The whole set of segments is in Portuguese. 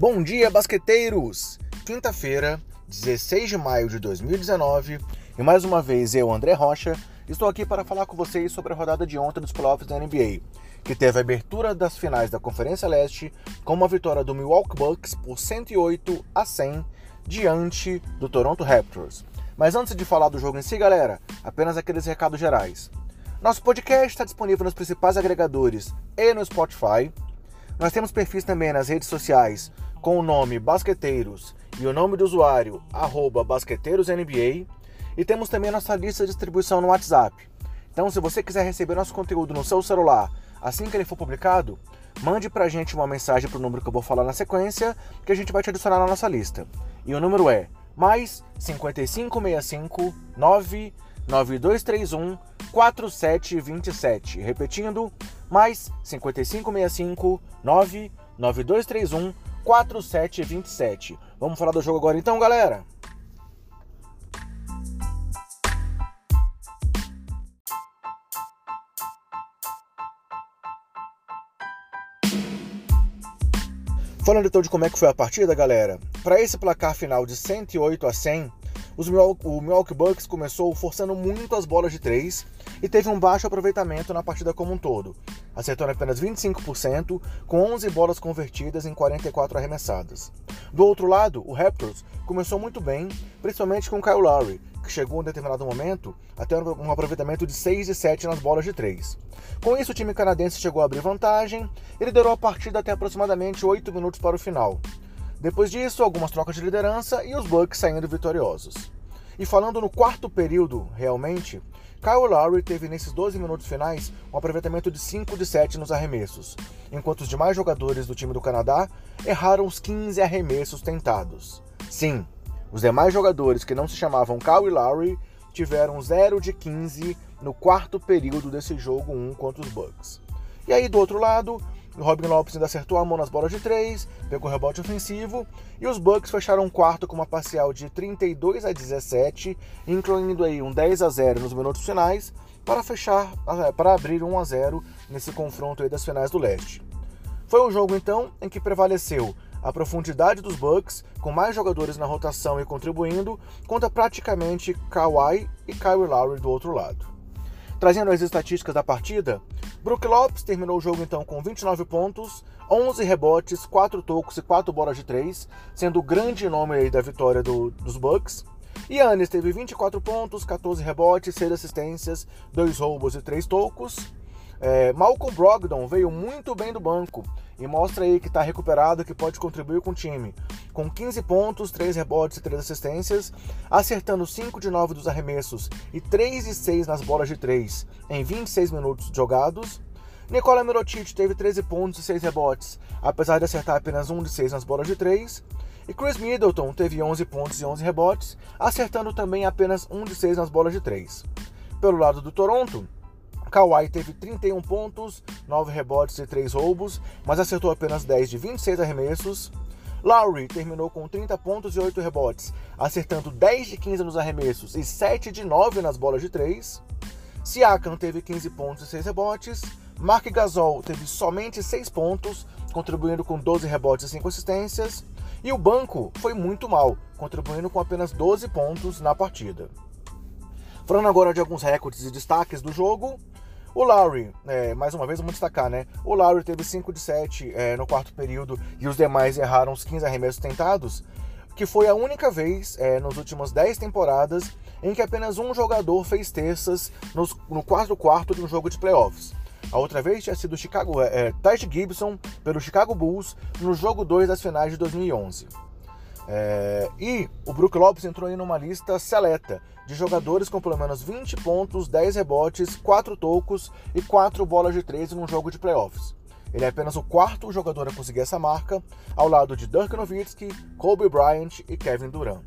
Bom dia, basqueteiros! Quinta-feira, 16 de maio de 2019, e mais uma vez eu, André Rocha, estou aqui para falar com vocês sobre a rodada de ontem dos playoffs da NBA, que teve a abertura das finais da Conferência Leste com uma vitória do Milwaukee Bucks por 108 a 100 diante do Toronto Raptors. Mas antes de falar do jogo em si, galera, apenas aqueles recados gerais. Nosso podcast está disponível nos principais agregadores e no Spotify. Nós temos perfis também nas redes sociais com o nome Basqueteiros e o nome do usuário BasqueteirosNBA. E temos também nossa lista de distribuição no WhatsApp. Então, se você quiser receber nosso conteúdo no seu celular assim que ele for publicado, mande pra gente uma mensagem pro número que eu vou falar na sequência, que a gente vai te adicionar na nossa lista. E o número é mais 5565 99231 4727. Repetindo, mais 5565 99231 4727. Vamos falar do jogo agora então, galera? Falando então de como é que foi a partida, galera. Para esse placar final de 108 a 100, os Milwaukee, o Milwaukee Bucks começou forçando muito as bolas de três e teve um baixo aproveitamento na partida como um todo, acertando apenas 25%, com 11 bolas convertidas em 44 arremessadas. Do outro lado, o Raptors começou muito bem, principalmente com Kyle Lowry, que chegou em determinado momento a ter um aproveitamento de 6 e 7 nas bolas de 3. Com isso, o time canadense chegou a abrir vantagem e liderou a partida até aproximadamente 8 minutos para o final. Depois disso, algumas trocas de liderança e os Bucks saindo vitoriosos. E falando no quarto período, realmente, Kyle Lowry teve nesses 12 minutos finais um aproveitamento de 5 de 7 nos arremessos, enquanto os demais jogadores do time do Canadá erraram os 15 arremessos tentados. Sim, os demais jogadores que não se chamavam Kyle Lowry tiveram 0 de 15 no quarto período desse jogo 1 contra os Bucks. E aí do outro lado, Robin Lopes ainda acertou a mão nas bolas de 3, pegou o rebote ofensivo, e os Bucks fecharam um quarto com uma parcial de 32 a 17, incluindo aí um 10 a 0 nos minutos finais, para fechar, eh, para abrir 1 a 0 nesse confronto aí das finais do leste. Foi um jogo então em que prevaleceu a profundidade dos Bucks, com mais jogadores na rotação e contribuindo, contra praticamente Kawhi e Kyle Lowry do outro lado. Trazendo as estatísticas da partida, Brook Lopes terminou o jogo então com 29 pontos, 11 rebotes, 4 tocos e 4 bolas de 3, sendo o grande nome da vitória do, dos Bucks. Yannis teve 24 pontos, 14 rebotes, 6 assistências, 2 roubos e 3 tocos. É, Malcolm Brogdon veio muito bem do banco e mostra aí que está recuperado, que pode contribuir com o time. Com 15 pontos, 3 rebotes e 3 assistências, acertando 5 de 9 dos arremessos e 3 de 6 nas bolas de 3 em 26 minutos jogados. Nicola Mirotic teve 13 pontos e 6 rebotes, apesar de acertar apenas 1 de 6 nas bolas de 3. E Chris Middleton teve 11 pontos e 11 rebotes, acertando também apenas 1 de 6 nas bolas de 3. Pelo lado do Toronto, Kawhi teve 31 pontos, 9 rebotes e 3 roubos, mas acertou apenas 10 de 26 arremessos. Lowry terminou com 30 pontos e 8 rebotes, acertando 10 de 15 nos arremessos e 7 de 9 nas bolas de 3. Siakam teve 15 pontos e 6 rebotes. Mark Gasol teve somente 6 pontos, contribuindo com 12 rebotes e 5 assistências. E o banco foi muito mal, contribuindo com apenas 12 pontos na partida. Falando agora de alguns recordes e destaques do jogo, o Lowry, é, mais uma vez vamos destacar, né? O Lowry teve 5 de 7 é, no quarto período e os demais erraram os 15 arremessos tentados, que foi a única vez é, nas últimas 10 temporadas em que apenas um jogador fez terças nos, no quarto quarto de um jogo de playoffs. A outra vez tinha sido Chicago, é, é Taj Gibson pelo Chicago Bulls no jogo 2 das finais de 2011. É, e o Brook Lopes entrou aí numa lista seleta de jogadores com pelo menos 20 pontos, 10 rebotes, 4 tocos e 4 bolas de 3 num jogo de playoffs. Ele é apenas o quarto jogador a conseguir essa marca, ao lado de Dirk Nowitzki, Kobe Bryant e Kevin Durant.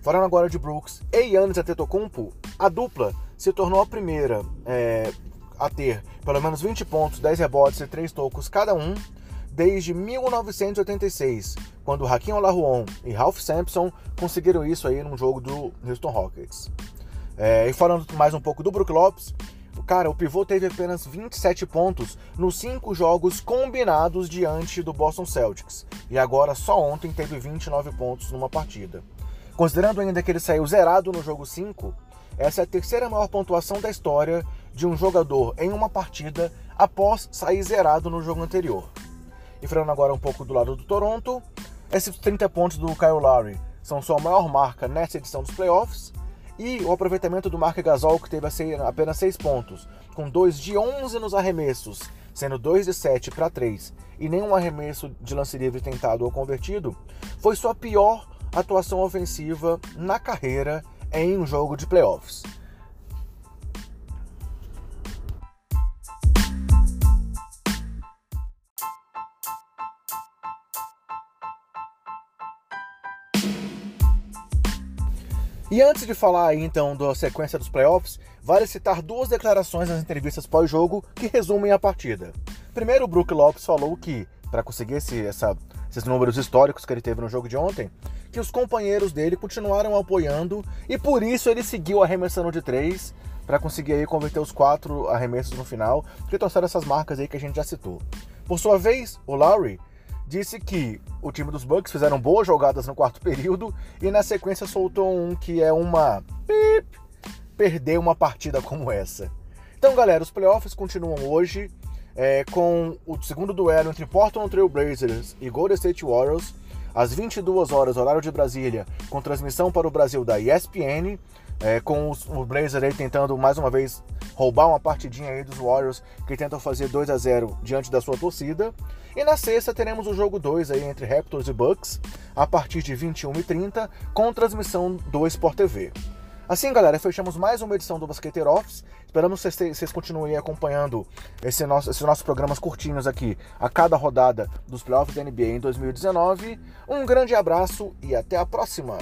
Falando agora de Brooks e Giannis Antetokounmpo, a dupla se tornou a primeira é, a ter pelo menos 20 pontos, 10 rebotes e 3 tocos cada um desde 1986, quando Hakim Olajuwon e Ralph Sampson conseguiram isso aí num jogo do Houston Rockets. É, e falando mais um pouco do Brook Lopes, Cara, o pivô teve apenas 27 pontos nos cinco jogos combinados diante do Boston Celtics. E agora, só ontem, teve 29 pontos numa partida. Considerando ainda que ele saiu zerado no jogo 5, essa é a terceira maior pontuação da história de um jogador em uma partida após sair zerado no jogo anterior. E falando agora um pouco do lado do Toronto, esses 30 pontos do Kyle Lowry são sua maior marca nessa edição dos playoffs, e o aproveitamento do Mark Gasol, que teve apenas 6 pontos, com 2 de 11 nos arremessos, sendo 2 de 7 para 3, e nenhum arremesso de lance livre tentado ou convertido, foi sua pior atuação ofensiva na carreira em um jogo de playoffs. E antes de falar então da sequência dos playoffs, vale citar duas declarações nas entrevistas pós-jogo que resumem a partida. Primeiro, o Brook Lopes falou que, para conseguir esse, essa, esses números históricos que ele teve no jogo de ontem, que os companheiros dele continuaram apoiando e por isso ele seguiu arremessando de três para conseguir aí converter os quatro arremessos no final, que trouxeram essas marcas aí que a gente já citou. Por sua vez, o Lowry disse que o time dos Bucks fizeram boas jogadas no quarto período e na sequência soltou um que é uma pip, perder uma partida como essa. Então, galera, os playoffs continuam hoje é, com o segundo duelo entre Portland Trail Blazers e Golden State Warriors às 22 horas horário de Brasília, com transmissão para o Brasil da ESPN é, com os, o Blazer aí tentando mais uma vez roubar uma partidinha aí dos Warriors que tentam fazer 2 a 0 diante da sua torcida. E na sexta teremos o jogo 2 aí entre Raptors e Bucks a partir de 21h30 com transmissão do Sport TV. Assim, galera, fechamos mais uma edição do Basqueteiro Office. Esperamos que vocês, vocês continuem acompanhando esse nosso, esses nossos programas curtinhos aqui a cada rodada dos playoffs da NBA em 2019. Um grande abraço e até a próxima!